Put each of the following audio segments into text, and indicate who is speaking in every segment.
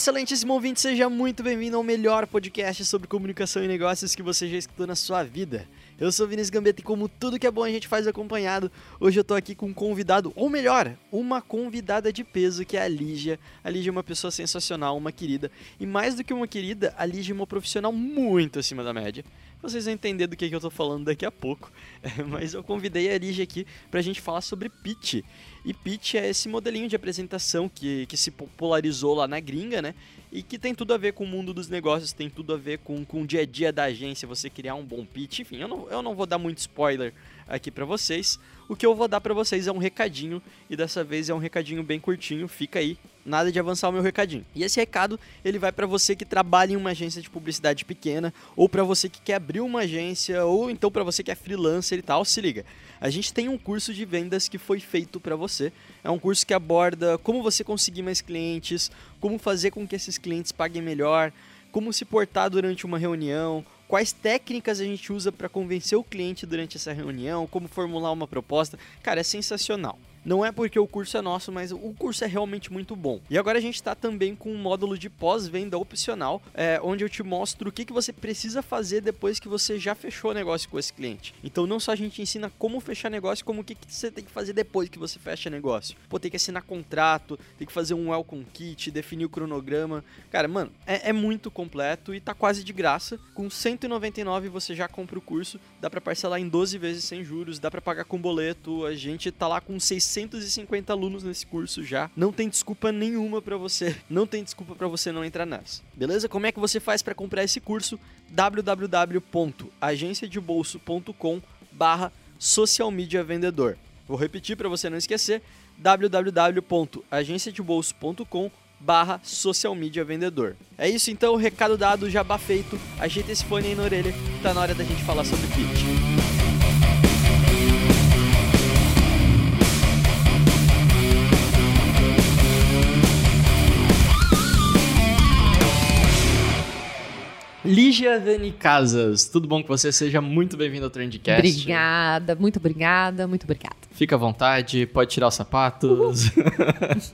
Speaker 1: Excelentíssimo ouvinte! Seja muito bem-vindo ao melhor podcast sobre comunicação e negócios que você já escutou na sua vida. Eu sou Vinícius Gambetta e como tudo que é bom a gente faz acompanhado, hoje eu tô aqui com um convidado, ou melhor, uma convidada de peso que é a Lígia. A Lígia é uma pessoa sensacional, uma querida, e mais do que uma querida, a Lígia é uma profissional muito acima da média. Vocês vão entender do que, que eu tô falando daqui a pouco, mas eu convidei a Lígia aqui pra gente falar sobre pitch. E pitch é esse modelinho de apresentação que, que se popularizou lá na gringa, né? E que tem tudo a ver com o mundo dos negócios, tem tudo a ver com, com o dia a dia da agência, você criar um bom pitch. Enfim, eu não, eu não vou dar muito spoiler aqui pra vocês. O que eu vou dar pra vocês é um recadinho, e dessa vez é um recadinho bem curtinho, fica aí. Nada de avançar o meu recadinho. E esse recado, ele vai pra você que trabalha em uma agência de publicidade pequena, ou pra você que quer abrir uma agência, ou então pra você que é freelancer e tal, se liga. A gente tem um curso de vendas que foi feito para você. É um curso que aborda como você conseguir mais clientes, como fazer com que esses clientes paguem melhor, como se portar durante uma reunião, quais técnicas a gente usa para convencer o cliente durante essa reunião, como formular uma proposta. Cara, é sensacional. Não é porque o curso é nosso, mas o curso é realmente muito bom. E agora a gente está também com um módulo de pós-venda opcional, é, onde eu te mostro o que, que você precisa fazer depois que você já fechou o negócio com esse cliente. Então não só a gente ensina como fechar negócio, como o que, que você tem que fazer depois que você fecha negócio. Pô, tem que assinar contrato, tem que fazer um welcome kit, definir o cronograma. Cara, mano, é, é muito completo e tá quase de graça. Com 199 você já compra o curso, dá para parcelar em 12 vezes sem juros, dá para pagar com boleto. A gente tá lá com 650 alunos nesse curso já. Não tem desculpa nenhuma para você. Não tem desculpa para você não entrar nessa. Beleza? Como é que você faz para comprar esse curso? www.agenciadebolso.com barra social media vendedor. Vou repetir para você não esquecer www.agenciadebolso.com barra social media vendedor. É isso então, recado dado, jabá feito. Ajeita esse fone aí na orelha, tá na hora da gente falar sobre pitch. Lígia Dani Casas, tudo bom com você? Seja muito bem-vindo ao Trendcast.
Speaker 2: Obrigada, muito obrigada, muito obrigada.
Speaker 1: Fica à vontade, pode tirar os sapatos.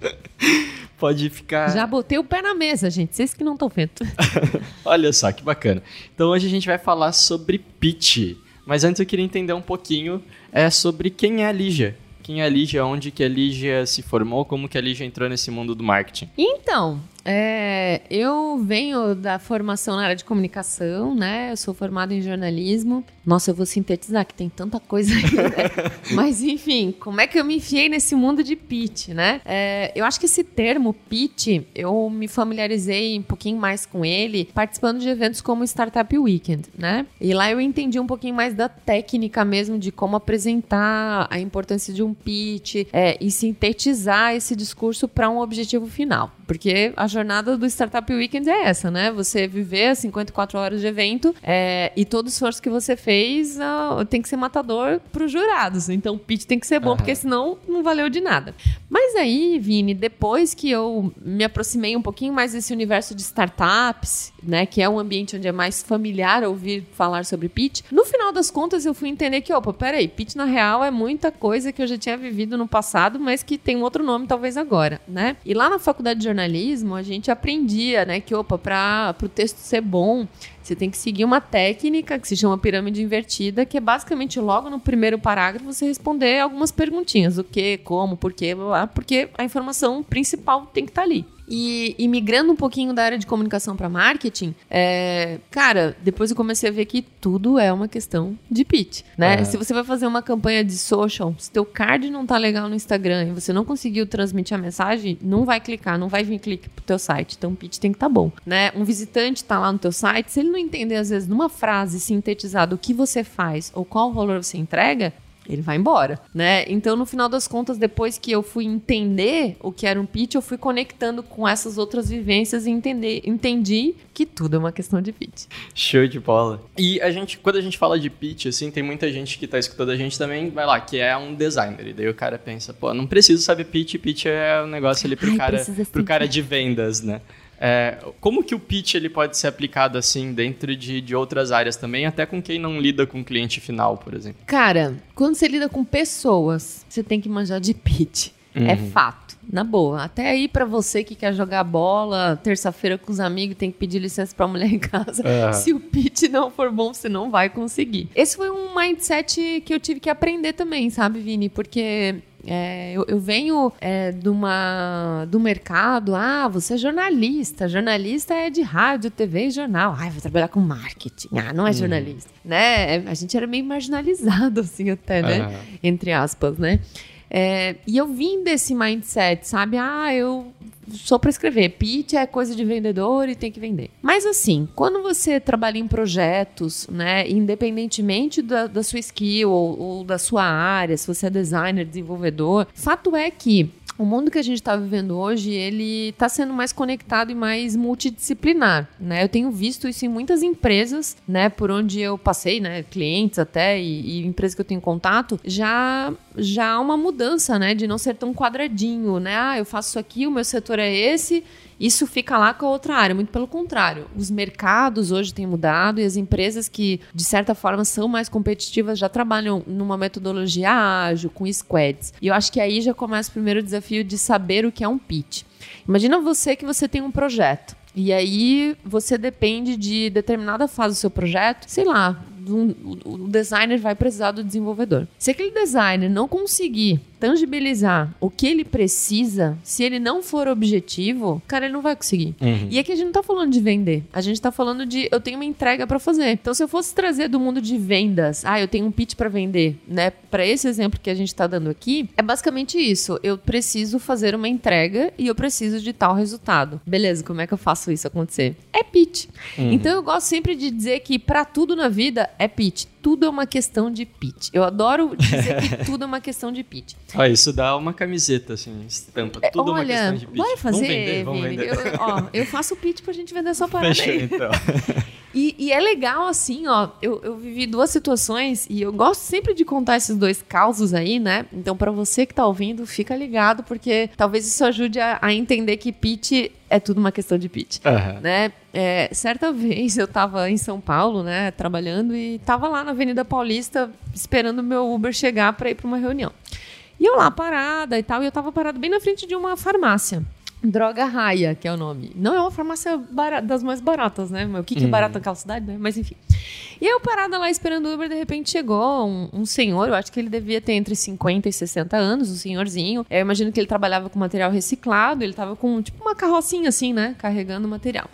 Speaker 1: pode ficar.
Speaker 2: Já botei o pé na mesa, gente. Vocês que não estão vendo.
Speaker 1: Olha só que bacana. Então hoje a gente vai falar sobre pitch. Mas antes eu queria entender um pouquinho é, sobre quem é a Lígia. Quem é a Lígia, onde que a Lígia se formou, como que a Lígia entrou nesse mundo do marketing.
Speaker 2: Então, é, eu venho da formação na área de comunicação, né? Eu sou formada em jornalismo. Nossa, eu vou sintetizar que tem tanta coisa aí, né? Mas enfim, como é que eu me enfiei nesse mundo de pitch, né? É, eu acho que esse termo pitch, eu me familiarizei um pouquinho mais com ele participando de eventos como o Startup Weekend, né? E lá eu entendi um pouquinho mais da técnica mesmo de como apresentar a importância de um pitch é, e sintetizar esse discurso para um objetivo final. Porque a jornada do Startup Weekend é essa, né? Você viver as 54 horas de evento é, e todo esforço que você fez uh, tem que ser matador para os jurados. Então o pitch tem que ser bom,
Speaker 1: Aham.
Speaker 2: porque senão não valeu de nada. Mas aí, Vini, depois que eu me aproximei um pouquinho mais desse universo de startups, né? Que é um ambiente onde é mais familiar ouvir falar sobre pitch, no final das contas eu fui entender que, opa, peraí, pitch na real é muita coisa que eu já tinha vivido no passado, mas que tem um outro nome talvez agora, né? E lá na faculdade de jornalismo a gente aprendia, né, que opa, para o texto ser bom, você tem que seguir uma técnica que se chama pirâmide invertida, que é basicamente logo no primeiro parágrafo você responder algumas perguntinhas, o que, como, por quê, blá, blá, porque a informação principal tem que estar ali. E, e migrando um pouquinho da área de comunicação para marketing, é, cara, depois eu comecei a ver que tudo é uma questão de pitch, né?
Speaker 1: É.
Speaker 2: Se você vai fazer uma campanha de social, se teu card não tá legal no Instagram e você não conseguiu transmitir a mensagem, não vai clicar, não vai vir clique pro teu site. Então o pitch tem que estar tá bom, né? Um visitante tá lá no teu site, se ele não entender às vezes numa frase sintetizada o que você faz ou qual valor você entrega, ele vai embora, né? Então, no final das contas, depois que eu fui entender o que era um pitch, eu fui conectando com essas outras vivências e entender, entendi que tudo é uma questão de pitch.
Speaker 1: Show de bola. E a gente, quando a gente fala de pitch, assim, tem muita gente que tá escutando a gente também, vai lá, que é um designer. E daí o cara pensa, pô, não preciso saber pitch, pitch é um negócio ali pro,
Speaker 2: Ai,
Speaker 1: cara, pro cara de vendas, né? É, como que o pitch ele pode ser aplicado assim dentro de, de outras áreas também, até com quem não lida com o cliente final, por exemplo?
Speaker 2: Cara, quando você lida com pessoas, você tem que manjar de pitch. É
Speaker 1: Uhum.
Speaker 2: fato. Na boa. Até aí pra você que quer jogar bola terça-feira com os amigos, tem que pedir licença pra mulher em casa.
Speaker 1: Aham.
Speaker 2: Se o pitch não for bom, você não vai conseguir. Esse foi um mindset que eu tive que aprender também, sabe, Vini? Porque é, eu, eu venho é, de uma, do mercado, ah, você é jornalista, jornalista é de rádio, TV e jornal. Ah, vou trabalhar com marketing. Ah, não é jornalista. Né? A gente era meio marginalizado, assim, até, né? Entre aspas, né? É, e eu vim desse mindset, sabe? Ah, eu sou para escrever. Pitch é coisa de vendedor e tem que vender. Mas assim, quando você trabalha em projetos, né, independentemente da, da sua skill ou, ou da sua área, se você é designer, desenvolvedor, fato é que o mundo que a gente está vivendo hoje, ele está sendo mais conectado e mais multidisciplinar, né? Eu tenho visto isso em muitas empresas, né? Por onde eu passei, né? Clientes até e, e empresas que eu tenho contato, já já há uma mudança, né? De não ser tão quadradinho, né? Ah, eu faço isso aqui, o meu setor é esse, isso fica lá com a outra área. Muito pelo contrário. Os mercados hoje têm mudado e as empresas que, de certa forma, são mais competitivas já trabalham numa metodologia ágil, com squads. E eu acho que aí já começa o primeiro desafio de saber o que é um pitch. Imagina você que você tem um projeto. E aí você depende de determinada fase do seu projeto, sei lá, um- o designer vai precisar do desenvolvedor. Se aquele designer não conseguir tangibilizar o que ele precisa, se ele não for objetivo, cara, ele não vai conseguir. E aqui a gente não tá falando de vender, a gente tá falando de eu tenho uma entrega pra fazer. Então se eu fosse trazer do mundo de vendas, ah, eu tenho um pitch pra vender, né? Pra esse exemplo que a gente tá dando aqui, é basicamente isso. Eu preciso fazer uma entrega e eu preciso de tal resultado. Beleza, como é que eu faço isso acontecer? É pitch. Então eu gosto sempre de dizer que pra tudo na vida é pitch. Tudo é uma questão de pitch. Eu adoro dizer que tudo é uma questão de pitch.
Speaker 1: Ó, isso dá uma camiseta, assim, estampa. Tudo uma
Speaker 2: Olha,
Speaker 1: questão de pitch.
Speaker 2: bora fazer,
Speaker 1: vamos vender, vamos vender.
Speaker 2: Eu, ó, eu faço pitch pra gente vender essa parada
Speaker 1: Fechou,
Speaker 2: aí.
Speaker 1: então.
Speaker 2: E, e é legal, assim, ó. Eu, eu vivi duas situações e eu gosto sempre de contar esses dois causos aí, né? Então, pra você que tá ouvindo, fica ligado, porque talvez isso ajude a, a entender que pitch é tudo uma questão de pitch.
Speaker 1: Aham.
Speaker 2: Né? É, certa vez eu tava em São Paulo, né, trabalhando e tava lá na Avenida Paulista esperando o meu Uber chegar pra ir pra uma reunião. E eu lá parada e tal, e eu tava parada bem na frente de uma farmácia. Droga Raia, que é o nome. Não é uma farmácia bara- das mais baratas, né? Mas O que, que é barato naquela cidade, né? Mas enfim. E eu parada lá esperando o Uber, de repente chegou um, um senhor, eu acho que ele devia ter entre 50 e 60 anos, um senhorzinho. Eu imagino que ele trabalhava com material reciclado, ele tava com tipo uma carrocinha assim, né? Carregando material.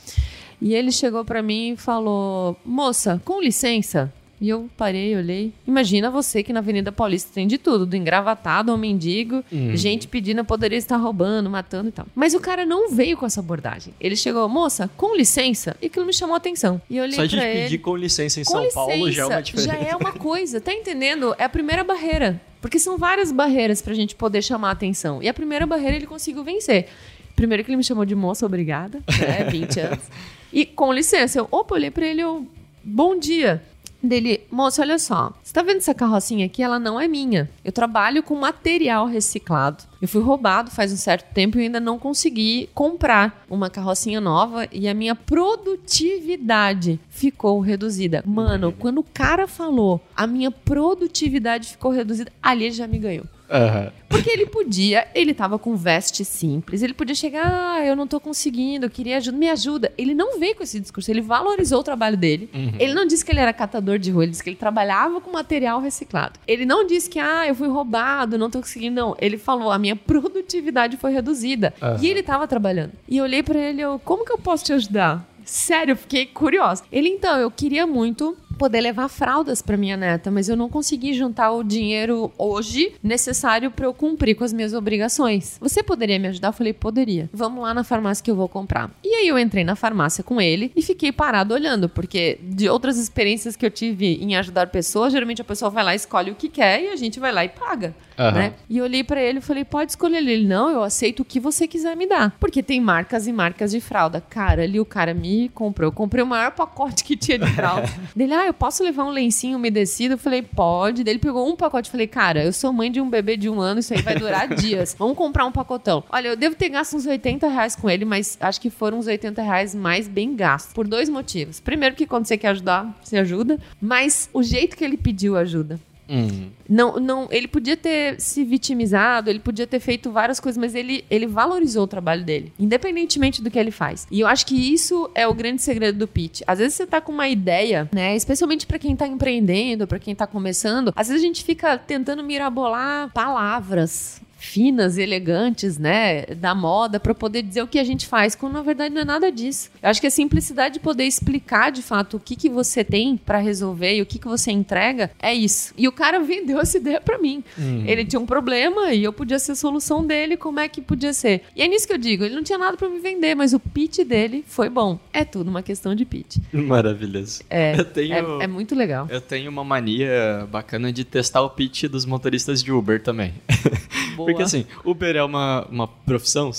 Speaker 2: E ele chegou pra mim e falou: Moça, com licença. E eu parei, olhei. Imagina você que na Avenida Paulista tem de tudo, do engravatado ao mendigo, gente pedindo poderia estar roubando, matando e tal. Mas o cara não veio com essa abordagem. Ele chegou, moça, com licença, e aquilo me chamou a atenção. E eu olhei
Speaker 1: Só de pedir
Speaker 2: ele.
Speaker 1: com licença em
Speaker 2: Com
Speaker 1: São
Speaker 2: licença,
Speaker 1: Paulo já é uma diferença.
Speaker 2: já é uma coisa, tá entendendo? É a primeira barreira. Porque são várias barreiras pra gente poder chamar a atenção. E a primeira barreira ele conseguiu vencer. Primeiro que ele me chamou de moça, obrigada, né? 20 anos. E com licença, eu, opa, olhei pra ele, eu, bom dia. Dele, moça, olha só, você tá vendo essa carrocinha aqui? Ela não é minha. Eu trabalho com material reciclado. Eu fui roubado faz um certo tempo e ainda não consegui comprar uma carrocinha nova e a minha produtividade ficou reduzida. Mano, quando o cara falou a minha produtividade ficou reduzida, ali ele já me ganhou.
Speaker 1: Aham.
Speaker 2: Porque ele podia, ele tava com veste simples, ele podia chegar, ah, eu não tô conseguindo, eu queria ajuda, me ajuda. Ele não veio com esse discurso, ele valorizou o trabalho dele. Ele não disse que ele era catador de rua, ele disse que ele trabalhava com material reciclado. Ele não disse que, ah, eu fui roubado, não tô conseguindo, não. Ele falou, a minha produtividade foi reduzida. E ele tava trabalhando. E eu olhei pra ele, eu, como que eu posso te ajudar? Sério, eu fiquei curiosa. Ele, então, eu queria muito poder levar fraldas para minha neta, mas eu não consegui juntar o dinheiro hoje necessário para eu cumprir com as minhas obrigações. Você poderia me ajudar? Eu falei, poderia. Vamos lá na farmácia que eu vou comprar. E aí eu entrei na farmácia com ele e fiquei parado olhando, porque de outras experiências que eu tive em ajudar pessoas, geralmente a pessoa vai lá, escolhe o que quer e a gente vai lá e paga.
Speaker 1: Aham.
Speaker 2: Né? E eu olhei pra ele e falei: pode escolher ele. Não, eu aceito o que você quiser me dar. Porque tem marcas e marcas de fralda. Cara, ali o cara me comprou. Eu comprei o maior pacote que tinha de fralda. Dele, ah, eu posso levar um lencinho umedecido? Eu falei, pode. Daí ele pegou um pacote. Eu falei, cara, eu sou mãe de um bebê de um ano, isso aí vai durar dias. Vamos comprar um pacotão. Olha, eu devo ter gasto uns 80 reais com ele, mas acho que foram uns 80 reais mais bem gastos. Por dois motivos. Primeiro, que quando você quer ajudar, você ajuda. Mas o jeito que ele pediu ajuda.
Speaker 1: Hum.
Speaker 2: Não, não, ele podia ter se vitimizado, ele podia ter feito várias coisas, mas ele, ele valorizou o trabalho dele, independentemente do que ele faz. E eu acho que isso é o grande segredo do pitch. Às vezes você tá com uma ideia, né, especialmente para quem tá empreendendo, para quem tá começando, às vezes a gente fica tentando mirabolar palavras, finas, elegantes, né, da moda para poder dizer o que a gente faz, quando na verdade não é nada disso. Eu acho que a simplicidade de poder explicar de fato o que que você tem para resolver e o que que você entrega é isso. E o cara vendeu essa ideia para mim. Ele tinha um problema e eu podia ser a solução dele, como é que podia ser? E é nisso que eu digo, ele não tinha nada para me vender, mas o pitch dele foi bom. É tudo uma questão de pitch.
Speaker 1: Maravilhoso.
Speaker 2: É,
Speaker 1: Eu tenho-
Speaker 2: é, é muito legal.
Speaker 1: Eu tenho uma mania bacana de testar o pitch dos motoristas de Uber também.
Speaker 2: Boa.
Speaker 1: Porque assim, Uber é uma, uma profissão,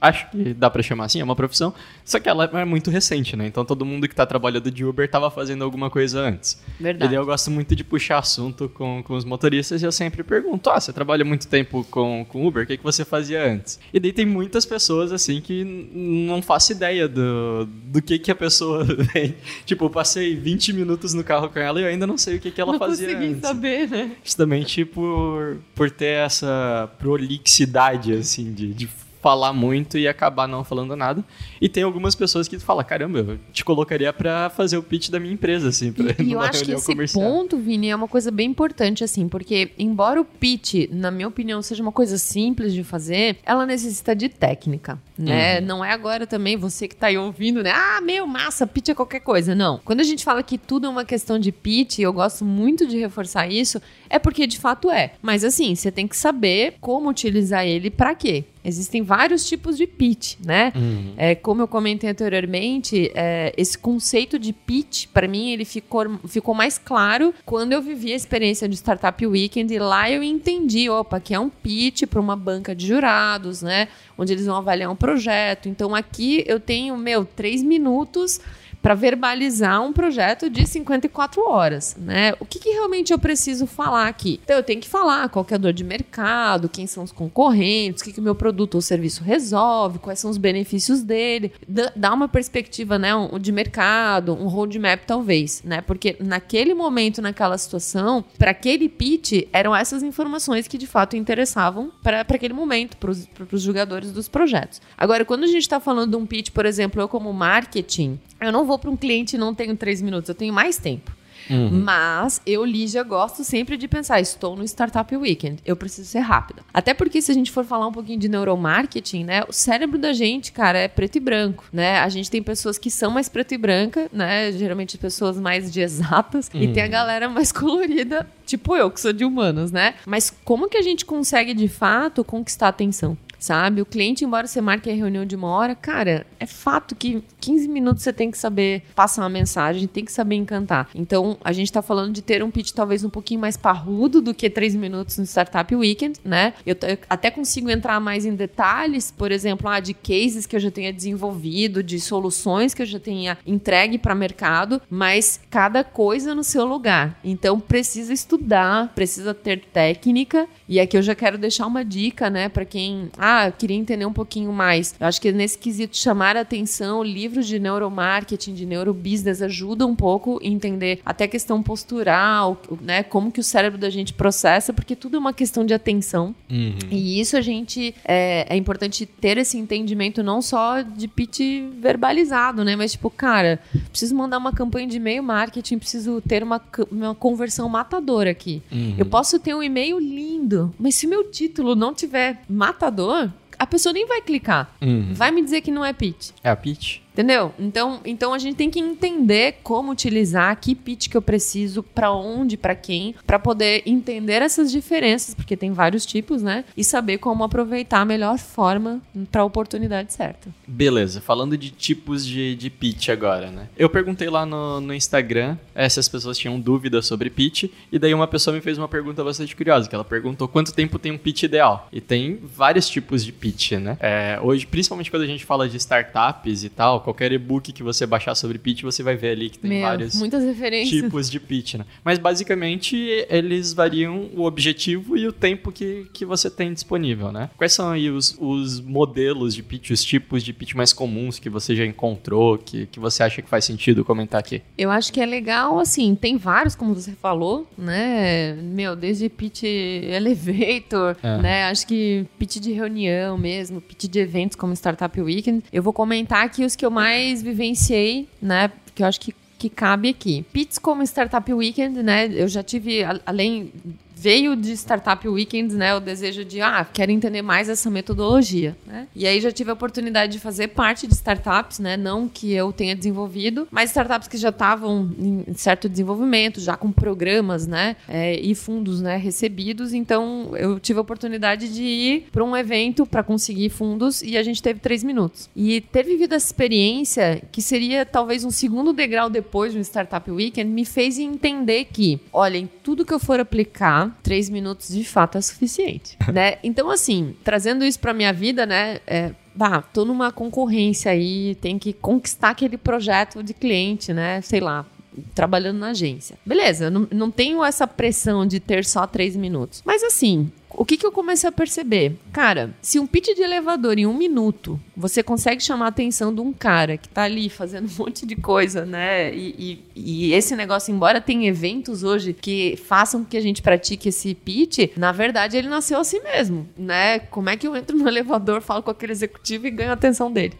Speaker 1: acho que dá pra chamar assim, é uma profissão, só que ela é muito recente, né? Então todo mundo que tá trabalhando de Uber tava fazendo alguma coisa antes.
Speaker 2: Verdade.
Speaker 1: E daí eu gosto muito de puxar assunto com, com os motoristas e eu sempre pergunto: Ah, você trabalha muito tempo com, com Uber, o que, que você fazia antes? E daí tem muitas pessoas assim que não faço ideia do, do que, que a pessoa vem. tipo, eu passei 20 minutos no carro com ela e eu ainda não sei o que, que ela
Speaker 2: não
Speaker 1: fazia
Speaker 2: consegui
Speaker 1: antes.
Speaker 2: saber, né?
Speaker 1: Justamente por, por ter essa prolixidade, assim, de, de falar muito e acabar não falando nada. E tem algumas pessoas que falam, caramba, eu te colocaria pra fazer o pitch da minha empresa, assim, pra,
Speaker 2: E, eu
Speaker 1: numa
Speaker 2: acho que esse
Speaker 1: comercial.
Speaker 2: ponto, Vini, é uma coisa bem importante, assim, porque embora o pitch, na minha opinião, seja uma coisa simples de fazer, ela necessita de técnica, né?
Speaker 1: Uhum.
Speaker 2: Não é agora também você que tá aí ouvindo, né? Ah, meu, massa, pitch é qualquer coisa. Não. Quando a gente fala que tudo é uma questão de pitch, e eu gosto muito de reforçar isso, é porque de fato é. Mas assim, você tem que saber como utilizar ele pra quê. Existem vários tipos de pitch, né? É, como eu comentei anteriormente, é, esse conceito de pitch, para mim, ele ficou, ficou mais claro quando eu vivi a experiência de Startup Weekend e lá eu entendi, opa, que é um pitch para uma banca de jurados, né? Onde eles vão avaliar um projeto. Então aqui eu tenho, meu, três minutos para verbalizar um projeto de 54 horas, né? O que, que realmente eu preciso falar aqui? Então eu tenho que falar qual que é a dor de mercado, quem são os concorrentes, o que, que o meu produto ou serviço resolve, quais são os benefícios dele, dá uma perspectiva, né, de mercado, um roadmap talvez, né? Porque naquele momento, naquela situação, para aquele pitch, eram essas informações que de fato interessavam para aquele momento, para os jogadores dos projetos. Agora, quando a gente está falando de um pitch, por exemplo, eu como marketing, eu não vou para um cliente e não tenho três minutos, eu tenho mais tempo. Mas eu, Lígia, gosto sempre de pensar: estou no Startup Weekend, eu preciso ser rápida. Até porque, se a gente for falar um pouquinho de neuromarketing, né? O cérebro da gente, cara, é preto e branco, né? A gente tem pessoas que são mais preto e branca, né? Geralmente pessoas mais de exatas, e tem a galera mais colorida, tipo eu, que sou de humanos, né? Mas como que a gente consegue, de fato, conquistar a atenção? Sabe? O cliente, embora você marque a reunião de uma hora, cara, é fato que 15 minutos você tem que saber passar uma mensagem, tem que saber encantar. Então, a gente tá falando de ter um pitch talvez um pouquinho mais parrudo do que 3 minutos no Startup Weekend, né? Eu, eu até consigo entrar mais em detalhes, por exemplo, ah, de cases que eu já tenha desenvolvido, de soluções que eu já tenha entregue para mercado, mas cada coisa no seu lugar. Então, precisa estudar, precisa ter técnica. E aqui eu já quero deixar uma dica, né, para quem, ah, eu queria entender um pouquinho mais. Eu acho que nesse quesito chamar a atenção, livros de neuromarketing, de neurobusiness ajuda um pouco a entender até a questão postural, né, como que o cérebro da gente processa, porque tudo é uma questão de atenção. E isso a gente é, é importante ter esse entendimento não só de pitch verbalizado, né? Mas tipo, cara, preciso mandar uma campanha de e-mail marketing, preciso ter uma, uma conversão matadora aqui. Eu posso ter um e-mail lindo, mas se meu título não tiver matador, a pessoa nem vai clicar. Vai me dizer que não é pitch.
Speaker 1: É a pitch?
Speaker 2: Entendeu? Então, então a gente tem que entender como utilizar, que pitch que eu preciso, para onde, para quem, para poder entender essas diferenças, porque tem vários tipos, né? E saber como aproveitar a melhor forma para a oportunidade certa.
Speaker 1: Beleza, falando de tipos de, de pitch agora, né? Eu perguntei lá no, no Instagram eh, se as pessoas tinham dúvidas sobre pitch, e daí uma pessoa me fez uma pergunta bastante curiosa, que ela perguntou quanto tempo tem um pitch ideal. E tem vários tipos de pitch, né? É, hoje, principalmente quando a gente fala de startups e tal, qualquer e-book que você baixar sobre pitch, você vai ver ali que tem
Speaker 2: Meu,
Speaker 1: vários tipos de pitch, né? Mas basicamente eles variam o objetivo e o tempo que, que você tem disponível, né? Quais são aí os, os modelos de pitch, os tipos de pitch mais comuns que você já encontrou, que, que você acha que faz sentido comentar aqui?
Speaker 2: Eu acho que é legal, assim, tem vários, como você falou, né? Meu, desde pitch elevator,
Speaker 1: É.
Speaker 2: né? Acho que pitch de reunião mesmo, pitch de eventos como Startup Weekend. Eu vou comentar aqui os que eu mais vivenciei, né? Que eu acho que que cabe aqui. Pitch como Startup Weekend, né? Eu já tive, além veio de Startup Weekends, né, o desejo de, ah, quero entender mais essa metodologia, né? E aí já tive a oportunidade de fazer parte de startups, né, não que eu tenha desenvolvido, mas startups que já estavam em certo desenvolvimento, já com programas, né, é, e fundos, né, recebidos. Então eu tive a oportunidade de ir para um evento para conseguir fundos e a gente teve três minutos. E ter vivido essa experiência, que seria talvez um segundo degrau depois de um Startup Weekend, me fez entender que, olha, em tudo que eu for aplicar, três minutos de fato é suficiente, né? Então, assim, trazendo isso para minha vida, né? É, bah, tô numa concorrência aí, tem que conquistar aquele projeto de cliente, né? Sei lá, trabalhando na agência. Beleza, não, não tenho essa pressão de ter só três minutos. Mas assim, o que, que eu comecei a perceber? Cara, se um pitch de elevador em um minuto você consegue chamar a atenção de um cara que tá ali fazendo um monte de coisa, né? E, e- e esse negócio, embora tenha eventos hoje que façam com que a gente pratique esse pitch, na verdade ele nasceu assim mesmo, né? Como é que eu entro no elevador, falo com aquele executivo e ganho a atenção dele?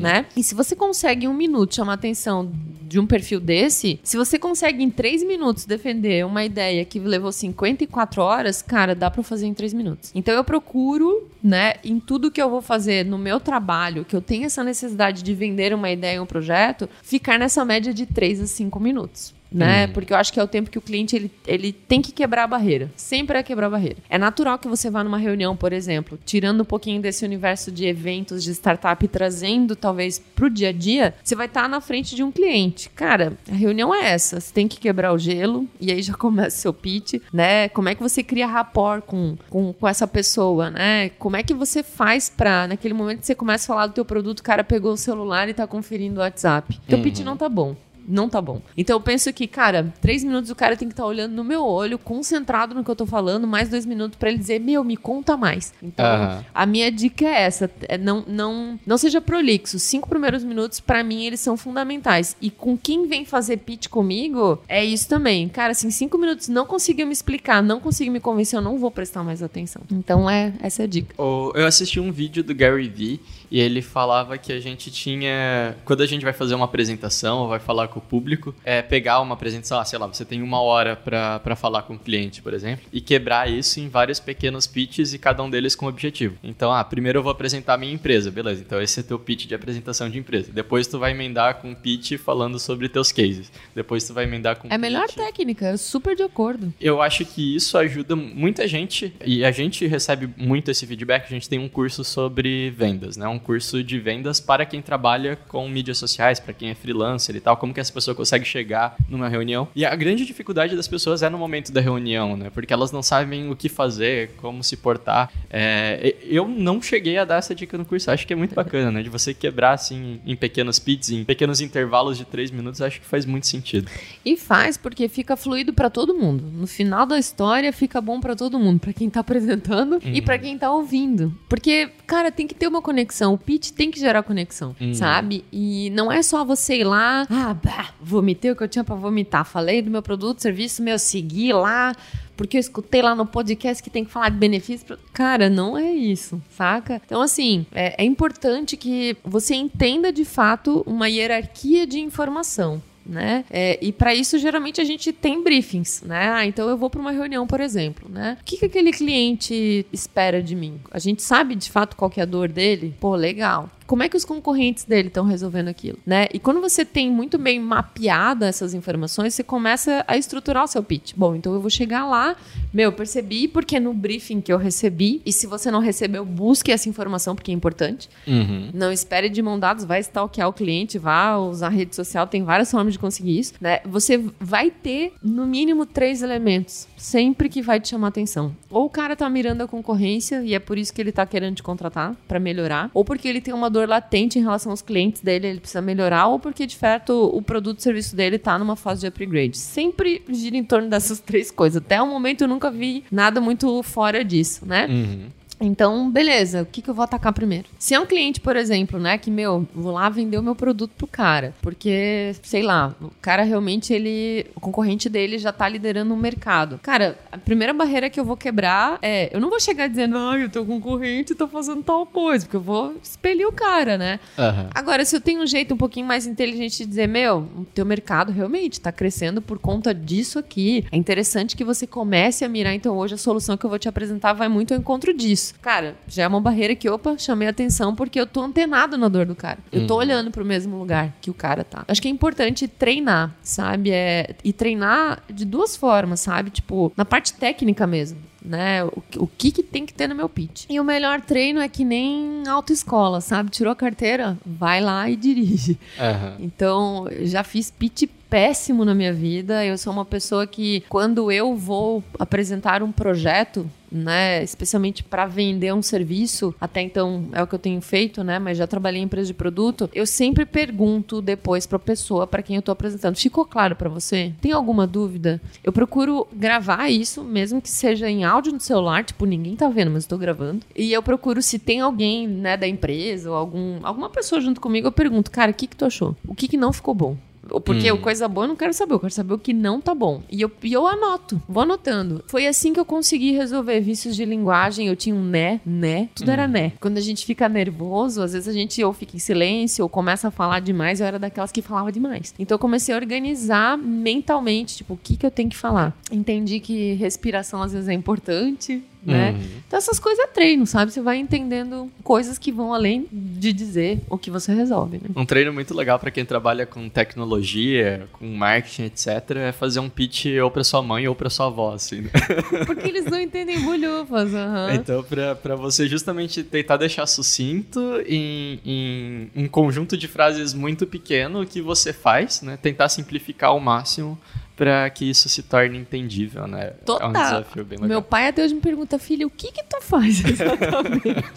Speaker 2: né? E se você consegue em um minuto chamar a atenção de um perfil desse, se você consegue em três minutos defender uma ideia que levou 54 horas, cara, dá pra fazer em três minutos. Então eu procuro, né, em tudo que eu vou fazer no meu trabalho, que eu tenho essa necessidade de vender uma ideia, um projeto, ficar nessa média de três a cinco minutos. Né? Porque eu acho que é o tempo que o cliente ele, ele tem que quebrar a barreira. Sempre é quebrar a barreira. É natural que você vá numa reunião, por exemplo, tirando um pouquinho desse universo de eventos de startup e trazendo talvez pro dia a dia, você vai estar na frente de um cliente. Cara, a reunião é essa. Você tem que quebrar o gelo e aí já começa o seu pitch, né? Como é que você cria rapport com, com, com essa pessoa, né? Como é que você faz pra, naquele momento que você começa a falar do teu produto, o cara pegou o celular e tá conferindo o WhatsApp. Teu pitch não tá bom não tá bom. Então eu penso que, cara, três minutos o cara tem que estar olhando no meu olho, concentrado no que eu tô falando, mais dois minutos pra ele dizer, meu, me conta mais. Então,
Speaker 1: Aham.
Speaker 2: a minha dica é essa: é não, não, não seja prolixo. Os cinco primeiros minutos, pra mim, eles são fundamentais. E com quem vem fazer pitch comigo, é isso também. Cara, assim, cinco minutos não conseguiu me explicar, não conseguiu me convencer, eu não vou prestar mais atenção. Então, é essa é a dica.
Speaker 1: O- Eu assisti um vídeo do Gary Vee e ele falava que a gente tinha. Quando a gente vai fazer uma apresentação ou vai falar com o público, é pegar uma apresentação, ah, sei lá, você tem uma hora pra pra falar com o cliente, por exemplo, e quebrar isso em vários pequenos pitches e cada um deles com um objetivo. Então, ah, primeiro eu vou apresentar a minha empresa, beleza. Então esse é teu pitch de apresentação de empresa. Depois tu vai emendar com um pitch falando sobre teus cases. Depois tu vai emendar com
Speaker 2: É a melhor
Speaker 1: pitch
Speaker 2: técnica, eu super de acordo.
Speaker 1: eu acho que isso ajuda muita gente e a gente recebe muito esse feedback. A gente tem um curso sobre vendas, né? Um curso de vendas para quem trabalha com mídias sociais, para quem é freelancer e tal, como que essa pessoa consegue chegar numa reunião. E a grande dificuldade das pessoas é no momento da reunião, né? Porque elas não sabem o que fazer, como se portar. É, eu não cheguei a dar essa dica no curso, acho que é muito bacana, né? De você quebrar assim em pequenos pits, em pequenos intervalos de três minutos, acho que faz muito sentido.
Speaker 2: E faz porque fica fluido pra todo mundo. No final da história fica bom pra todo mundo, Pra quem tá apresentando e pra quem tá ouvindo. Porque, cara, tem que ter uma conexão. O pitch tem que gerar conexão, sabe? E não é só você ir lá, ah, bah, vomitei o que eu tinha pra vomitar. Falei do meu produto, serviço meu, segui lá. Porque eu escutei lá no podcast que tem que falar de benefícios. Cara, não é isso, saca? Então, assim, é, é importante que você entenda de fato uma hierarquia de informação né? É, e para isso geralmente a gente tem briefings, né? Ah, então eu vou para uma reunião, por exemplo, né? O que, que aquele cliente espera de mim? A gente sabe de fato qual é a dor dele? Pô, legal. Como é que os concorrentes dele estão resolvendo aquilo, né? E quando você tem muito bem mapeada essas informações, você começa a estruturar o seu pitch. Bom, então eu vou chegar lá, meu, percebi porque no briefing que eu recebi, e se você não recebeu, busque essa informação porque é importante.
Speaker 1: Uhum.
Speaker 2: Não espere de mão dadas, vai stalkear o cliente, vá usar rede social, tem várias formas de conseguir isso, né? Você vai ter no mínimo três elementos sempre que vai te chamar atenção. Ou o cara tá mirando a concorrência e é por isso que ele tá querendo te contratar para melhorar, ou porque ele tem uma dor latente em relação aos clientes dele, ele precisa melhorar, ou porque de fato o produto, o serviço dele tá numa fase de upgrade. Sempre gira em torno dessas três coisas. Até o momento eu nunca vi nada muito fora disso, né?
Speaker 1: Uhum.
Speaker 2: Então, beleza, o que, que eu vou atacar primeiro? Se é um cliente, por exemplo, né, que, meu, vou lá vender o meu produto pro cara, porque, sei lá, o cara realmente, ele, o concorrente dele já tá liderando o mercado. Cara, a primeira barreira que eu vou quebrar é, eu não vou chegar dizendo, ai, o teu concorrente tá fazendo tal coisa, porque eu vou expelir o cara, né?
Speaker 1: Aham.
Speaker 2: Agora, se eu tenho um jeito um pouquinho mais inteligente de dizer, meu, o teu mercado realmente está crescendo por conta disso aqui. É interessante que você comece a mirar, então hoje a solução que eu vou te apresentar vai muito ao encontro disso. Cara, já é uma barreira que, opa, chamei a atenção porque eu tô antenado na dor do cara. Eu tô olhando pro mesmo lugar que o cara tá. Acho que é importante treinar, sabe? É, e treinar de duas formas, sabe? Tipo, na parte técnica mesmo né? O, o que, que tem que ter no meu pitch. E o melhor treino é que nem autoescola, sabe? Tirou a carteira, vai lá e dirige.
Speaker 1: Aham.
Speaker 2: Então, já fiz pitch péssimo na minha vida. Eu sou uma pessoa que, quando eu vou apresentar um projeto, né, especialmente para vender um serviço, até então é o que eu tenho feito, né, mas já trabalhei em empresa de produto, eu sempre pergunto depois para a pessoa para quem eu tô apresentando, ficou claro para você? Tem alguma dúvida? Eu procuro gravar isso, mesmo que seja em áudio no celular, tipo, ninguém tá vendo, mas eu tô gravando. E eu procuro se tem alguém, né, da empresa ou algum, alguma pessoa junto comigo, eu pergunto, cara, o que que tu achou? O que que não ficou bom? Porque o coisa boa eu não quero saber, eu quero saber o que não tá bom. E eu, e eu anoto, vou anotando. Foi assim que eu consegui resolver vícios de linguagem. Eu tinha um né, né, tudo era né. Quando a gente fica nervoso, às vezes a gente ou fica em silêncio ou começa a falar demais. Eu era daquelas que falava demais. Então eu comecei a organizar mentalmente, tipo, o que que eu tenho que falar. Entendi que respiração às vezes é importante. Né? Então essas coisas é treino, sabe? Você vai entendendo coisas que vão além de dizer o que você resolve, né?
Speaker 1: Um treino muito legal para quem trabalha com tecnologia, com marketing, etc, é fazer um pitch ou para sua mãe ou para sua avó, assim. né?
Speaker 2: Porque eles não entendem bolhufas. aham.
Speaker 1: Então, pra você justamente tentar deixar sucinto em, em um conjunto de frases muito pequeno que você faz, né? Tentar simplificar ao máximo pra que isso se torne entendível, né?
Speaker 2: Total.
Speaker 1: É um desafio bem legal.
Speaker 2: Meu pai até hoje me pergunta, filho, o que que tu faz exatamente?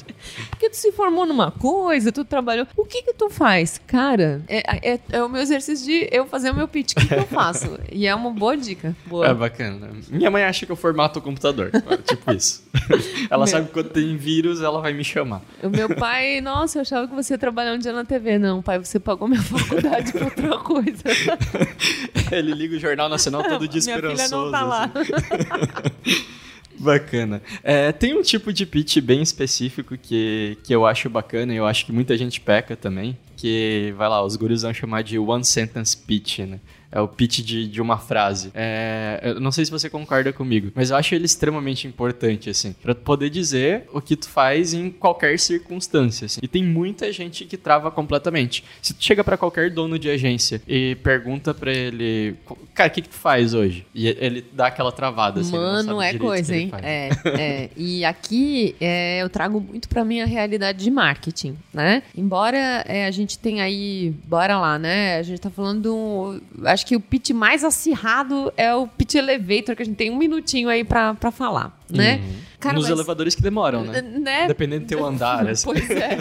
Speaker 2: Porque tu se formou numa coisa, tu trabalhou. O que que tu faz? Cara, é, é, é o meu exercício de eu fazer o meu pitch. O que, que eu faço? E é uma boa dica. Boa.
Speaker 1: É bacana. Minha mãe acha que eu formato o computador. tipo isso. ela
Speaker 2: Meu.
Speaker 1: sabe que quando tem vírus, ela vai me chamar.
Speaker 2: O meu pai, nossa, eu achava que você ia trabalhar um dia na TV. Não, pai, você pagou minha faculdade pra outra coisa.
Speaker 1: Ele liga o Jornal Nacional todo dia
Speaker 2: minha
Speaker 1: esperançoso.
Speaker 2: filha não tá lá.
Speaker 1: assim. Bacana. É, tem um tipo de pitch bem específico que, que eu acho bacana e eu acho que muita gente peca também, que, vai lá, os gurus vão chamar de one sentence pitch, né? É o pitch de, de uma frase. É, eu não sei se você concorda comigo, mas eu acho ele extremamente importante, assim, pra tu poder dizer o que tu faz em qualquer circunstância, assim. E tem muita gente que trava completamente. Se tu chega pra qualquer dono de agência e pergunta pra ele, cara, o que, que tu faz hoje? E ele dá aquela travada, assim.
Speaker 2: Mano,
Speaker 1: sabe
Speaker 2: é coisa, hein? É, é. E aqui é, eu trago muito pra minha realidade de marketing, né? Embora é, a gente tenha aí, bora lá, né? A gente tá falando do, acho que o pitch mais acirrado é o pitch elevator, que a gente tem um minutinho aí pra, pra falar, né? Cara,
Speaker 1: Nos
Speaker 2: mas-
Speaker 1: elevadores que demoram, né?
Speaker 2: né?
Speaker 1: Dependendo do teu andar, assim.
Speaker 2: Pois é,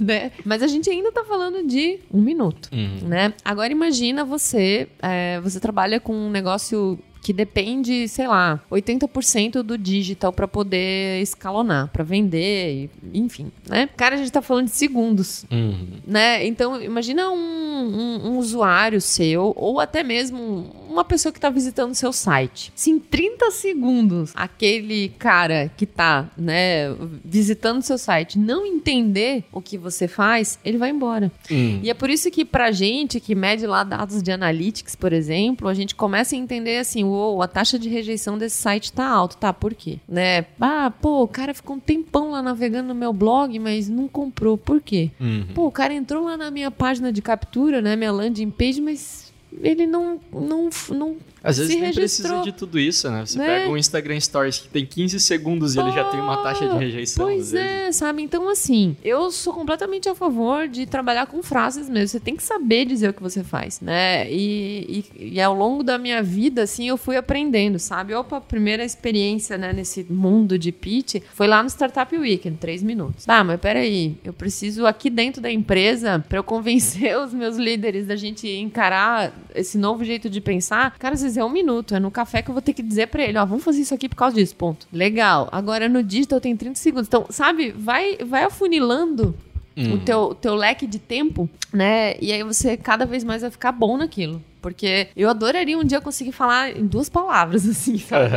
Speaker 2: né? Mas a gente ainda tá falando de um minuto,
Speaker 1: Uhum.
Speaker 2: né? Agora imagina você, é, você trabalha com um negócio que depende, sei lá, 80% do digital para poder escalonar, para vender, e- enfim, né? Cara, a gente tá falando de segundos,
Speaker 1: Uhum.
Speaker 2: né? Então, imagina um, um- um usuário seu, ou até mesmo uma pessoa que tá visitando o seu site. Se em 30 segundos aquele cara que tá, né, visitando o seu site não entender o que você faz, ele vai embora. E é por isso que pra gente que mede lá dados de analytics, por exemplo, a gente começa a entender assim, uou, a taxa de rejeição desse site tá alta, tá? Por quê? Né? Ah, pô, o cara ficou um tempão lá navegando no meu blog, mas não comprou. Por quê? Pô, o cara entrou lá na minha página de captura, né, minha landing page, mas ele não não não
Speaker 1: Às vezes nem
Speaker 2: registrou.
Speaker 1: precisa de tudo isso, né? Você
Speaker 2: Né?
Speaker 1: pega um Instagram Stories que tem 15 segundos e ele já tem uma taxa de rejeição. às
Speaker 2: Pois é, sabe? Então, assim, eu sou completamente a favor de trabalhar com frases mesmo. Você tem que saber dizer o que você faz, né? E, e, e ao longo da minha vida, assim, eu fui aprendendo, sabe? Opa, a primeira experiência, né, nesse mundo de pitch foi lá no Startup Weekend, três minutos. Tá, mas peraí, eu preciso aqui dentro da empresa, pra eu convencer os meus líderes da gente encarar esse novo jeito de pensar, cara, às vezes é um minuto, é no café que eu vou ter que dizer pra ele, ó, vamos fazer isso aqui por causa disso, ponto. Legal. Agora no digital tem 30 segundos. Então, sabe, vai, vai afunilando o teu, teu leque de tempo, né? E aí você cada vez mais vai ficar bom naquilo. Porque eu adoraria um dia conseguir falar em duas palavras, assim, sabe?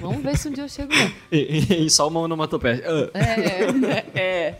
Speaker 2: Vamos ver se um dia eu chego lá.
Speaker 1: E, e só uma onomatopeia. Ah.
Speaker 2: É, é.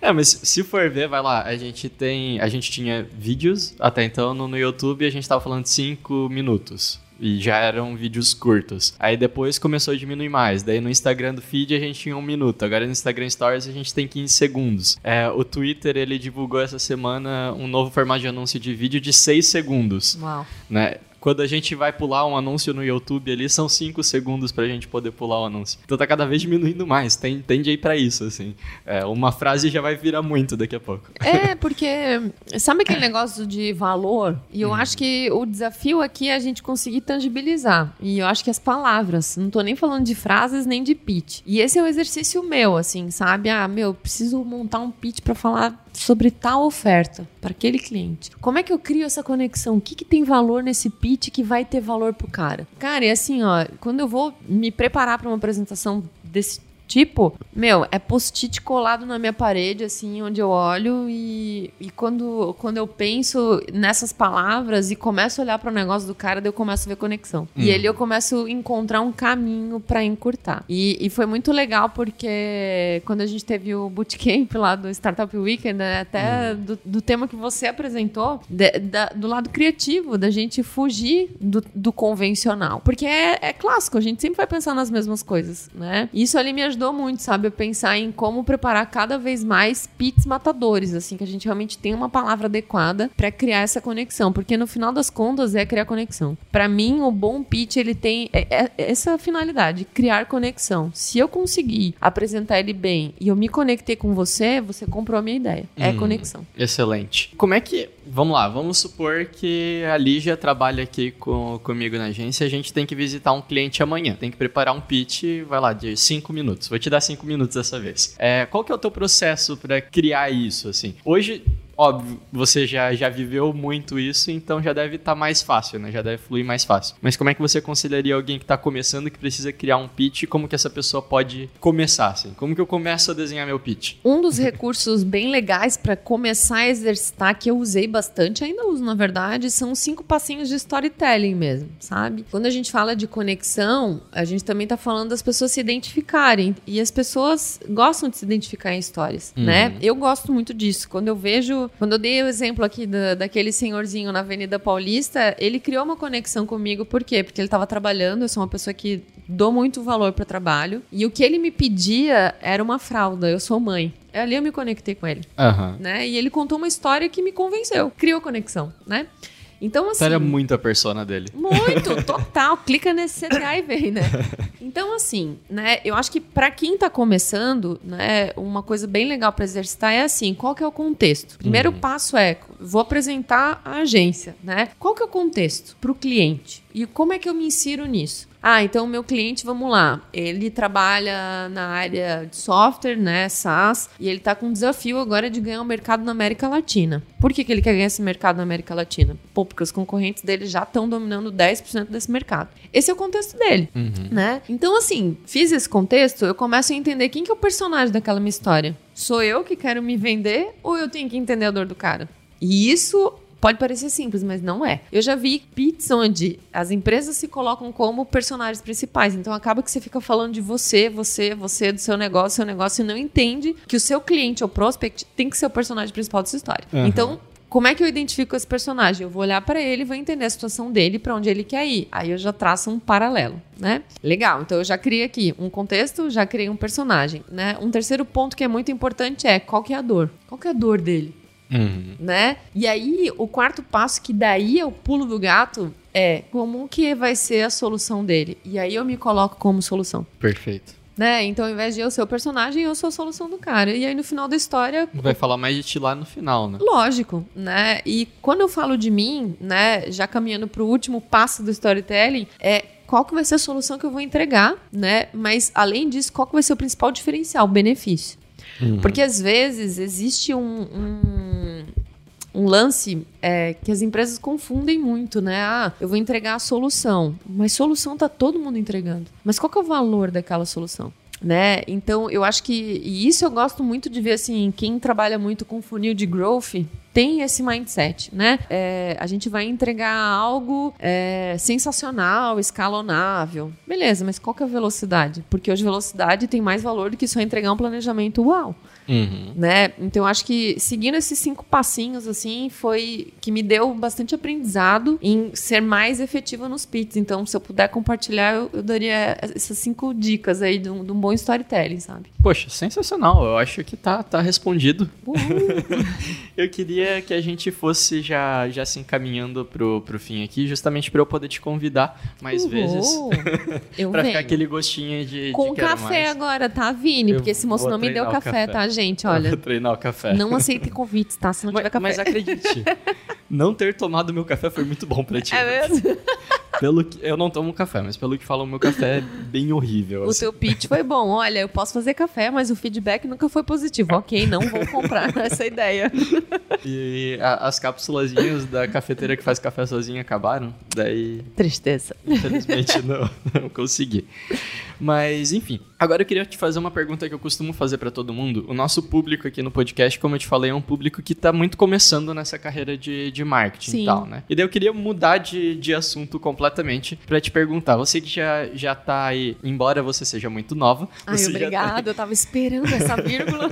Speaker 1: É, mas se for ver, vai lá, a gente tem. A gente tinha vídeos até então no, no YouTube e a gente tava falando de 5 minutos. E já eram vídeos curtos. Aí depois começou a diminuir mais. Daí no Instagram do feed a gente tinha um minuto. Agora no Instagram Stories a gente tem 15 segundos. É, o Twitter ele divulgou essa semana um novo formato de anúncio de vídeo de 6 segundos.
Speaker 2: Uau.
Speaker 1: Né? Quando a gente vai pular um anúncio no YouTube ali, são 5 segundos pra gente poder pular o anúncio. Então tá cada vez diminuindo mais. Tem, tende aí pra isso, assim. É, uma frase já vai virar muito daqui a pouco.
Speaker 2: É, porque sabe aquele negócio de valor? E eu acho que o desafio aqui é a gente conseguir tangibilizar. E eu acho que as palavras, não tô nem falando de frases nem de pitch. E esse é o exercício meu, assim, sabe? Ah, meu, preciso montar um pitch pra falar sobre tal oferta para aquele cliente. Como é que eu crio essa conexão? O que, que tem valor nesse pitch que vai ter valor pro cara? Cara, e assim, ó, quando eu vou me preparar para uma apresentação desse tipo, meu, é post-it colado na minha parede, assim, onde eu olho e, e quando, quando eu penso nessas palavras e começo a olhar para o negócio do cara, eu começo a ver conexão. E ali eu começo a encontrar um caminho para encurtar. E, e foi muito legal porque quando a gente teve o bootcamp lá do Startup Weekend, né, até do, do tema que você apresentou, de- da- do lado criativo, da gente fugir do, do convencional. Porque é, é clássico, a gente sempre vai pensar nas mesmas coisas, né? Isso ali me ajudou muito, sabe? A pensar em como preparar cada vez mais pits matadores, assim, que a gente realmente tem uma palavra adequada pra criar essa conexão. Porque no final das contas é criar conexão. Pra mim, o bom pitch, ele tem é- é essa finalidade, criar conexão. Se eu conseguir apresentar ele bem e eu me conectei com você, você comprou a minha ideia. É conexão.
Speaker 1: Excelente. Como é que. Vamos lá, vamos supor que a Lígia trabalha aqui com, comigo na agência. A gente tem que visitar um cliente amanhã. Tem que preparar um pitch, vai lá, de 5 minutos. Vou te dar 5 minutos dessa vez. É, qual que é o teu processo para criar isso, assim? Hoje. Óbvio, você já, já viveu muito isso, então já deve estar mais fácil, né? Já deve fluir mais fácil. Mas como é que você aconselharia alguém que está começando, que precisa criar um pitch, como que essa pessoa pode começar, assim? Como que eu começo a desenhar meu pitch?
Speaker 2: Um dos recursos bem legais para começar a exercitar, que eu usei bastante, ainda uso na verdade, são os cinco passinhos de storytelling mesmo, sabe? Quando a gente fala de conexão, a gente também tá falando das pessoas se identificarem. E as pessoas gostam de se identificar em histórias, né? Eu gosto muito disso. Quando eu vejo. Quando eu dei o exemplo aqui da, daquele senhorzinho na Avenida Paulista, ele criou uma conexão comigo, por quê? Porque ele tava trabalhando, eu sou uma pessoa que dou muito valor para trabalho. E o que ele me pedia era uma fralda. Eu sou mãe. Ali eu me conectei com ele,
Speaker 1: Aham.
Speaker 2: né? E ele contou uma história que me convenceu, criou conexão, né? Então, assim.
Speaker 1: Então era muito a persona dele.
Speaker 2: Muito, total. Clica nesse CTA e vem, né? Então, assim, né? Eu acho que pra quem tá começando, né? Uma coisa bem legal pra exercitar é assim: qual que é o contexto? Primeiro passo é: vou apresentar a agência, né? Qual que é o contexto pro cliente? E como é que eu me insiro nisso? Ah, então o meu cliente, vamos lá, ele trabalha na área de software, né, SaaS, e ele tá com um desafio agora de ganhar um mercado na América Latina. Por que, que ele quer ganhar esse mercado na América Latina? Pô, porque os concorrentes dele já estão dominando 10% desse mercado. Esse é o contexto dele, né? Então, assim, fiz esse contexto, eu começo a entender quem que é o personagem daquela minha história. Sou eu que quero me vender ou eu tenho que entender a dor do cara? E isso pode parecer simples, mas não é. Eu já vi pits onde as empresas se colocam como personagens principais. Então acaba que você fica falando de você, você, você, do seu negócio, seu negócio, e não entende que o seu cliente ou prospect tem que ser o personagem principal dessa história.
Speaker 1: Uhum.
Speaker 2: Então, como é que eu identifico esse personagem? Eu vou olhar para ele, vou entender a situação dele, para onde ele quer ir. Aí eu já traço um paralelo, né? Legal. Então eu já criei aqui um contexto, já criei um personagem, né? Um terceiro ponto que é muito importante é qual que é a dor? Qual que é a dor dele?
Speaker 1: Uhum.
Speaker 2: né? E aí, o quarto passo, que daí é o pulo do gato, é como que vai ser a solução dele. E aí eu me coloco como solução.
Speaker 1: Perfeito.
Speaker 2: Né? Então, ao invés de eu ser o personagem, eu sou a solução do cara. E aí, no final da história,
Speaker 1: Vai falar mais de ti lá no final, né?
Speaker 2: Lógico, né? E quando eu falo de mim, né, já caminhando para o último passo do storytelling, é qual que vai ser a solução que eu vou entregar, né? Mas além disso, qual que vai ser o principal diferencial, o benefício? Porque às vezes existe um, um, um lance é, que as empresas confundem muito, né? Ah, eu vou entregar a solução, mas solução tá todo mundo entregando. Mas qual que é o valor daquela solução? Né? Então, eu acho que e isso eu gosto muito de ver assim, quem trabalha muito com funil de growth tem esse mindset, né? É, a gente vai entregar algo é, sensacional, escalonável. Beleza, mas qual que é a velocidade? Porque hoje velocidade tem mais valor do que só entregar um planejamento uau
Speaker 1: Uhum.
Speaker 2: né? Então eu acho que seguindo esses cinco passinhos assim foi que me deu bastante aprendizado em ser mais efetiva nos pits. Então se eu puder compartilhar eu, eu daria essas cinco dicas aí de um, de um bom storytelling, sabe?
Speaker 1: Poxa, sensacional. Eu acho que tá, tá respondido. Eu queria que a gente fosse já, já se encaminhando pro, pro fim aqui, justamente para eu poder te convidar mais vezes.
Speaker 2: Eu
Speaker 1: Pra
Speaker 2: venho.
Speaker 1: ficar aquele gostinho de.
Speaker 2: Com
Speaker 1: de
Speaker 2: café
Speaker 1: mais.
Speaker 2: agora, tá, Vini?
Speaker 1: Eu
Speaker 2: Porque esse moço não me deu café,
Speaker 1: café.
Speaker 2: tá, gente?
Speaker 1: Eu
Speaker 2: Olha,
Speaker 1: Vou treinar o café.
Speaker 2: não aceite convites, tá? Se não tiver
Speaker 1: mas,
Speaker 2: café.
Speaker 1: mas acredite, não ter tomado meu café foi muito bom pra ti.
Speaker 2: É mesmo?
Speaker 1: Pelo que, eu não tomo café, mas pelo que falam, meu café é bem horrível.
Speaker 2: O
Speaker 1: assim.
Speaker 2: teu pitch foi bom. Olha, eu posso fazer café, mas o feedback nunca foi positivo. Ok, não vou comprar essa ideia.
Speaker 1: E a- as cápsulazinhas da cafeteira que faz café sozinha acabaram. Daí,
Speaker 2: Tristeza.
Speaker 1: infelizmente, não, não consegui. Mas, enfim. Agora eu queria te fazer uma pergunta que eu costumo fazer pra todo mundo. O nosso público aqui no podcast, como eu te falei, é um público que tá muito começando nessa carreira de, de marketing
Speaker 2: Sim.
Speaker 1: e tal, né? E daí eu queria mudar de, de assunto completamente pra te perguntar. Você que já, já tá aí, embora você seja muito nova,
Speaker 2: Ai, obrigada. Eu tava esperando essa vírgula.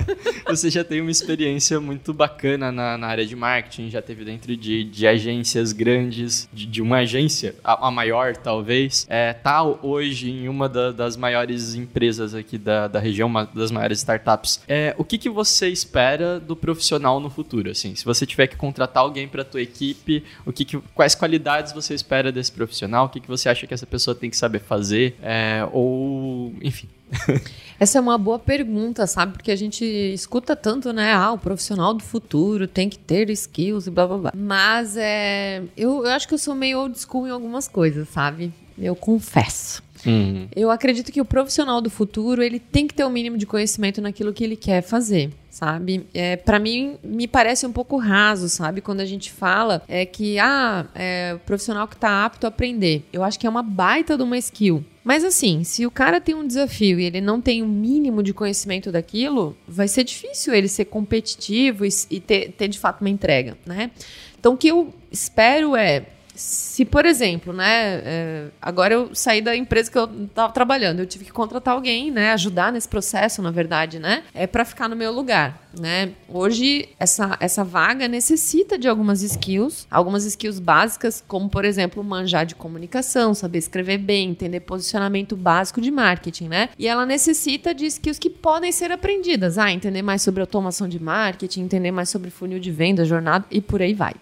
Speaker 1: você já tem uma experiência muito bacana na, na área de marketing, já teve dentro de, de agências grandes, de, de uma agência, a, a maior talvez, é, tá hoje em uma da- das maiores empresas aqui da, da região, uma das maiores startups. É, o que, que você espera do profissional no futuro? Assim, se você tiver que contratar alguém para tua equipe, o que, que quais qualidades você espera desse profissional? O que, que você acha que essa pessoa tem que saber fazer? É, ou, enfim.
Speaker 2: Essa é uma boa pergunta, sabe? Porque a gente escuta tanto, né? Ah, o profissional do futuro tem que ter skills e blá blá blá. Mas é. Eu, eu acho que eu sou meio old school em algumas coisas, sabe? Eu confesso.
Speaker 1: Uhum.
Speaker 2: Eu acredito que o profissional do futuro ele tem que ter o mínimo de conhecimento naquilo que ele quer fazer, sabe? É, para mim me parece um pouco raso, sabe? Quando a gente fala é que ah, é profissional que tá apto a aprender. Eu acho que é uma baita de uma skill. Mas assim, se o cara tem um desafio e ele não tem o mínimo de conhecimento daquilo, vai ser difícil ele ser competitivo e, e ter, ter de fato uma entrega, né? Então o que eu espero é se, por exemplo, né, é, agora eu saí da empresa que eu estava trabalhando, eu tive que contratar alguém, né, ajudar nesse processo, na verdade, né, é para ficar no meu lugar, né. Hoje essa essa vaga necessita de algumas skills, algumas skills básicas, como por exemplo manjar de comunicação, saber escrever bem, entender posicionamento básico de marketing, né. E ela necessita de skills que podem ser aprendidas, ah, entender mais sobre automação de marketing, entender mais sobre funil de venda, jornada e por aí vai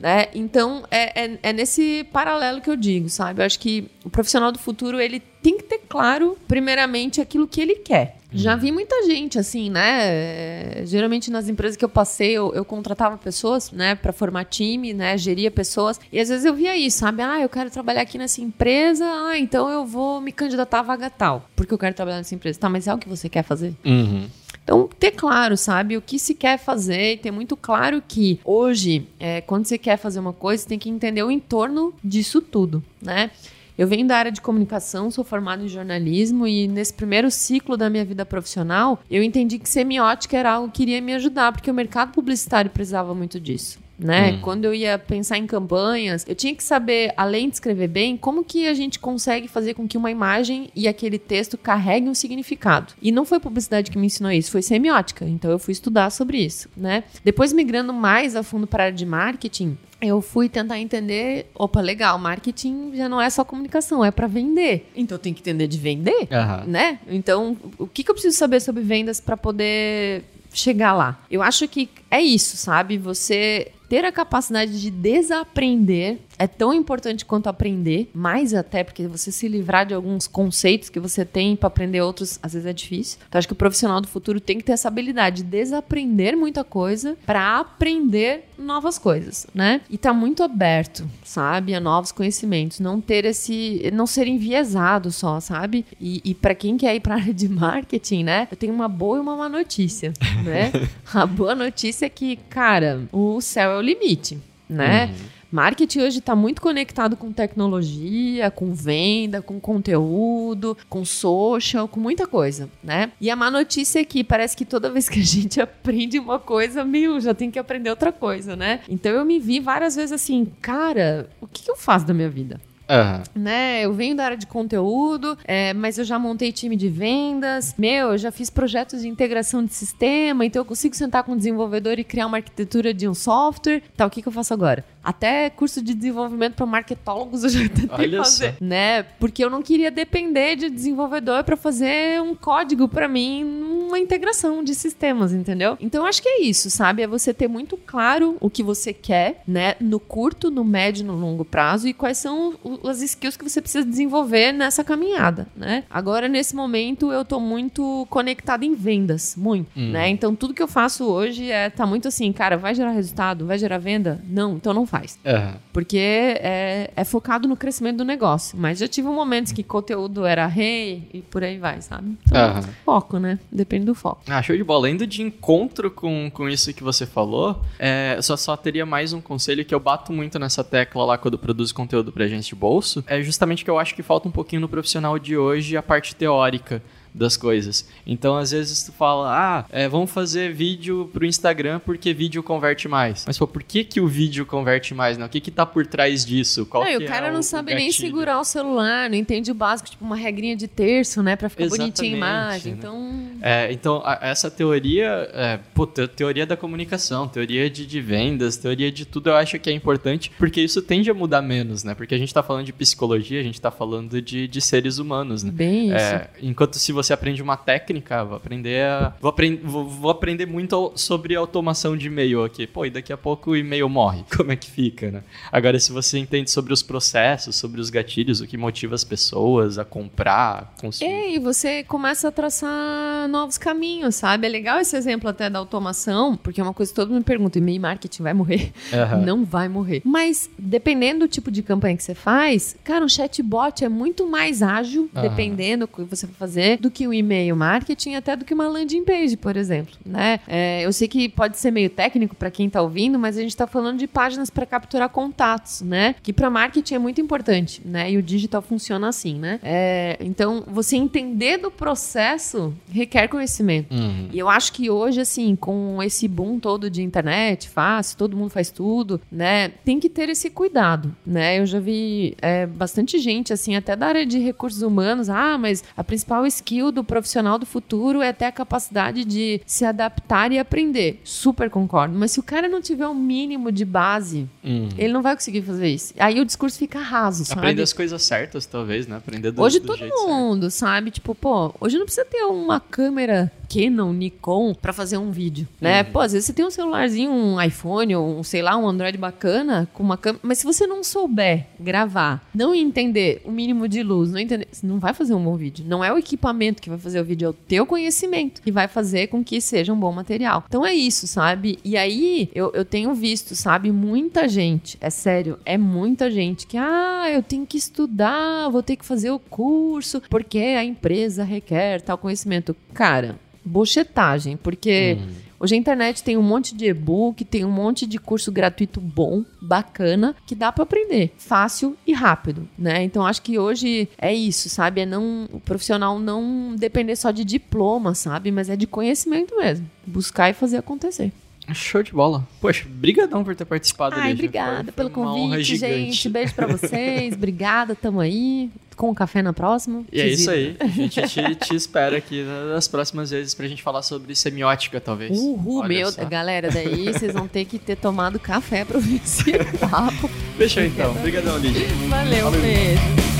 Speaker 2: né? Então, é, é, é nesse paralelo que eu digo, sabe? Eu acho que o profissional do futuro, ele tem que ter claro, primeiramente, aquilo que ele quer. Já vi muita gente, assim, né? É, Geralmente nas empresas que eu passei, eu, eu contratava pessoas, né, para formar time, né, geria pessoas. E às vezes eu via isso, sabe? Ah, eu quero trabalhar aqui nessa empresa, ah, então eu vou me candidatar a vaga tal, porque eu quero trabalhar nessa empresa. Tá, mas é o que você quer fazer?
Speaker 1: Uhum.
Speaker 2: Então, ter claro, sabe, o que se quer fazer e ter muito claro que hoje, é, quando você quer fazer uma coisa, você tem que entender o entorno disso tudo, né? Eu venho da área de comunicação, sou formada em jornalismo e nesse primeiro ciclo da minha vida profissional, eu entendi que semiótica era algo que iria me ajudar, porque o mercado publicitário precisava muito disso. Né?
Speaker 1: Hum.
Speaker 2: Quando eu ia pensar em campanhas, eu tinha que saber, além de escrever bem, como que a gente consegue fazer com que uma imagem e aquele texto carreguem um significado. E não foi publicidade que me ensinou isso, foi semiótica. Então eu fui estudar sobre isso, né? Depois migrando mais a fundo para a área de marketing, eu fui tentar entender, opa, legal, marketing já não é só comunicação, é para vender. Então eu tenho que entender de vender,
Speaker 1: Aham.
Speaker 2: né? Então, o que, que eu preciso saber sobre vendas para poder chegar lá? Eu acho que é isso, sabe? Você ter a capacidade de desaprender é tão importante quanto aprender, mais até porque você se livrar de alguns conceitos que você tem para aprender outros, às vezes é difícil. Então acho que o profissional do futuro tem que ter essa habilidade de desaprender muita coisa para aprender novas coisas, né? E tá muito aberto, sabe, a novos conhecimentos, não ter esse, não ser enviesado só, sabe? E, e para quem quer ir para área de marketing, né? Eu tenho uma boa e uma má notícia, né? a boa notícia é que, cara, o céu é o limite, né? Marketing hoje está muito conectado com tecnologia, com venda, com conteúdo, com social, com muita coisa, né? E a má notícia é que parece que toda vez que a gente aprende uma coisa, meu, já tem que aprender outra coisa, né? Então eu me vi várias vezes assim, cara, o que, eu faço da minha vida?
Speaker 1: Aham.
Speaker 2: né? Eu venho da área de conteúdo, é, mas eu já montei time de vendas. Meu, eu já fiz projetos de integração de sistema, então eu consigo sentar com um desenvolvedor e criar uma arquitetura de um software. Tá, o que, que eu faço agora? Até curso de desenvolvimento para marketólogos eu já tentei
Speaker 1: Olha
Speaker 2: fazer,
Speaker 1: só.
Speaker 2: né? Porque eu não queria depender de desenvolvedor para fazer um código para mim numa integração de sistemas, entendeu? Então acho que é isso, sabe? É você ter muito claro o que você quer, né? No curto, no médio, e no longo prazo e quais são as skills que você precisa desenvolver nessa caminhada, né? Agora nesse momento eu tô muito conectada em vendas, muito, né? Então tudo que eu faço hoje é tá muito assim, cara, vai gerar resultado, vai gerar venda? Não, então não faz.
Speaker 1: Aham.
Speaker 2: Porque é, é focado no crescimento do negócio. Mas já tive momentos que conteúdo era rei e por aí vai, sabe? Então,
Speaker 1: Aham.
Speaker 2: foco, né? Depende do foco.
Speaker 1: Ah, show de bola. Indo de encontro com, com isso que você falou, é, eu só, só teria mais um conselho que eu bato muito nessa tecla lá quando produzo conteúdo pra agência de bolso. É justamente que eu acho que falta um pouquinho no profissional de hoje a parte teórica das coisas. Então, às vezes tu fala, ah, é, vamos fazer vídeo pro Instagram porque vídeo converte mais. Mas, pô, por que que o vídeo converte mais, né? O que que tá por trás disso? Qual
Speaker 2: Não, e o cara
Speaker 1: é
Speaker 2: não
Speaker 1: o
Speaker 2: sabe nem
Speaker 1: gatilho?
Speaker 2: segurar o celular, não entende o básico, tipo uma regrinha de terço, né? Pra ficar bonitinha a
Speaker 1: Exatamente,
Speaker 2: imagem.
Speaker 1: né?
Speaker 2: Então.
Speaker 1: É, então, a- essa teoria, é, pô, te- teoria da comunicação, teoria de, de vendas, teoria de tudo, eu acho que é importante, porque isso tende a mudar menos, né? Porque a gente tá falando de psicologia, a gente tá falando de, de seres humanos, né?
Speaker 2: Bem isso.
Speaker 1: É, enquanto se você aprende uma técnica, vou aprender a, vou, apren- vou, vou aprender muito sobre automação de e-mail aqui. Pô, e daqui a pouco o e-mail morre. Como é que fica, né? Agora, se você entende sobre os processos, sobre os gatilhos, o que motiva as pessoas a comprar, a consumir.
Speaker 2: É, e você começa a traçar novos caminhos, sabe? É legal esse exemplo até da automação, porque é uma coisa que todo mundo me pergunta: e-mail marketing vai morrer?
Speaker 1: Aham.
Speaker 2: Não vai morrer. Mas, dependendo do tipo de campanha que você faz, cara, um chatbot é muito mais ágil,
Speaker 1: Aham.
Speaker 2: dependendo do que você vai fazer, do que um e-mail marketing, até do que uma landing page, por exemplo, né? É, eu sei que pode ser meio técnico para quem tá ouvindo, mas a gente tá falando de páginas para capturar contatos, né? Que para marketing é muito importante, né? E o digital funciona assim, né? É, então, você entender do processo requer conhecimento.
Speaker 1: Uhum.
Speaker 2: E eu acho que hoje, assim, com esse boom todo de internet, fácil, todo mundo faz tudo, né? Tem que ter esse cuidado, né? Eu já vi é, bastante gente, assim, até da área de recursos humanos, ah, mas a principal skill do profissional do futuro é ter a capacidade de se adaptar e aprender. Super concordo. Mas se o cara não tiver o mínimo de base,
Speaker 1: Uhum.
Speaker 2: ele não vai conseguir fazer isso. Aí o discurso fica raso, sabe?
Speaker 1: Aprender as coisas certas, talvez, né? Aprender do,
Speaker 2: Hoje
Speaker 1: do
Speaker 2: todo
Speaker 1: jeito certo.
Speaker 2: mundo, sabe? Tipo, pô, hoje não precisa ter uma câmera Canon, Nikon pra fazer um vídeo, né?
Speaker 1: Uhum.
Speaker 2: Pô, às vezes você tem um celularzinho, um iPhone ou um, sei lá, um Android bacana com uma câmera, mas se você não souber gravar, não entender o mínimo de luz, não entender, você não vai fazer um bom vídeo. Não é o equipamento que vai fazer o vídeo, é o teu conhecimento que vai fazer com que seja um bom material. Então é isso, sabe? E aí eu, eu tenho visto, sabe, muita gente, é sério, é muita gente que, ah, eu tenho que estudar, vou ter que fazer o curso, porque a empresa requer tal conhecimento. Cara, bochetagem, porque hoje a internet tem um monte de e-book, tem um monte de curso gratuito bom, bacana, que dá pra aprender fácil e rápido, né? Então acho que hoje é isso, sabe? É não o profissional não depender só de diploma, sabe? Mas é de conhecimento mesmo, buscar e fazer acontecer.
Speaker 1: Show de bola. Poxa, brigadão por ter participado.
Speaker 2: Ai,
Speaker 1: Lígia.
Speaker 2: obrigada pelo convite, gente. Beijo pra vocês. obrigada, tamo aí. Com um café na próxima.
Speaker 1: E é isso aí. A gente te, te espera aqui nas próximas vezes pra gente falar sobre semiótica, talvez.
Speaker 2: Uhul,
Speaker 1: Olha
Speaker 2: meu.
Speaker 1: só.
Speaker 2: Galera, daí vocês vão ter que ter tomado café pra ouvir esse papo.
Speaker 1: Fechou então. Obrigadão, Lígia.
Speaker 2: Valeu,
Speaker 1: Valeu.
Speaker 2: beijo.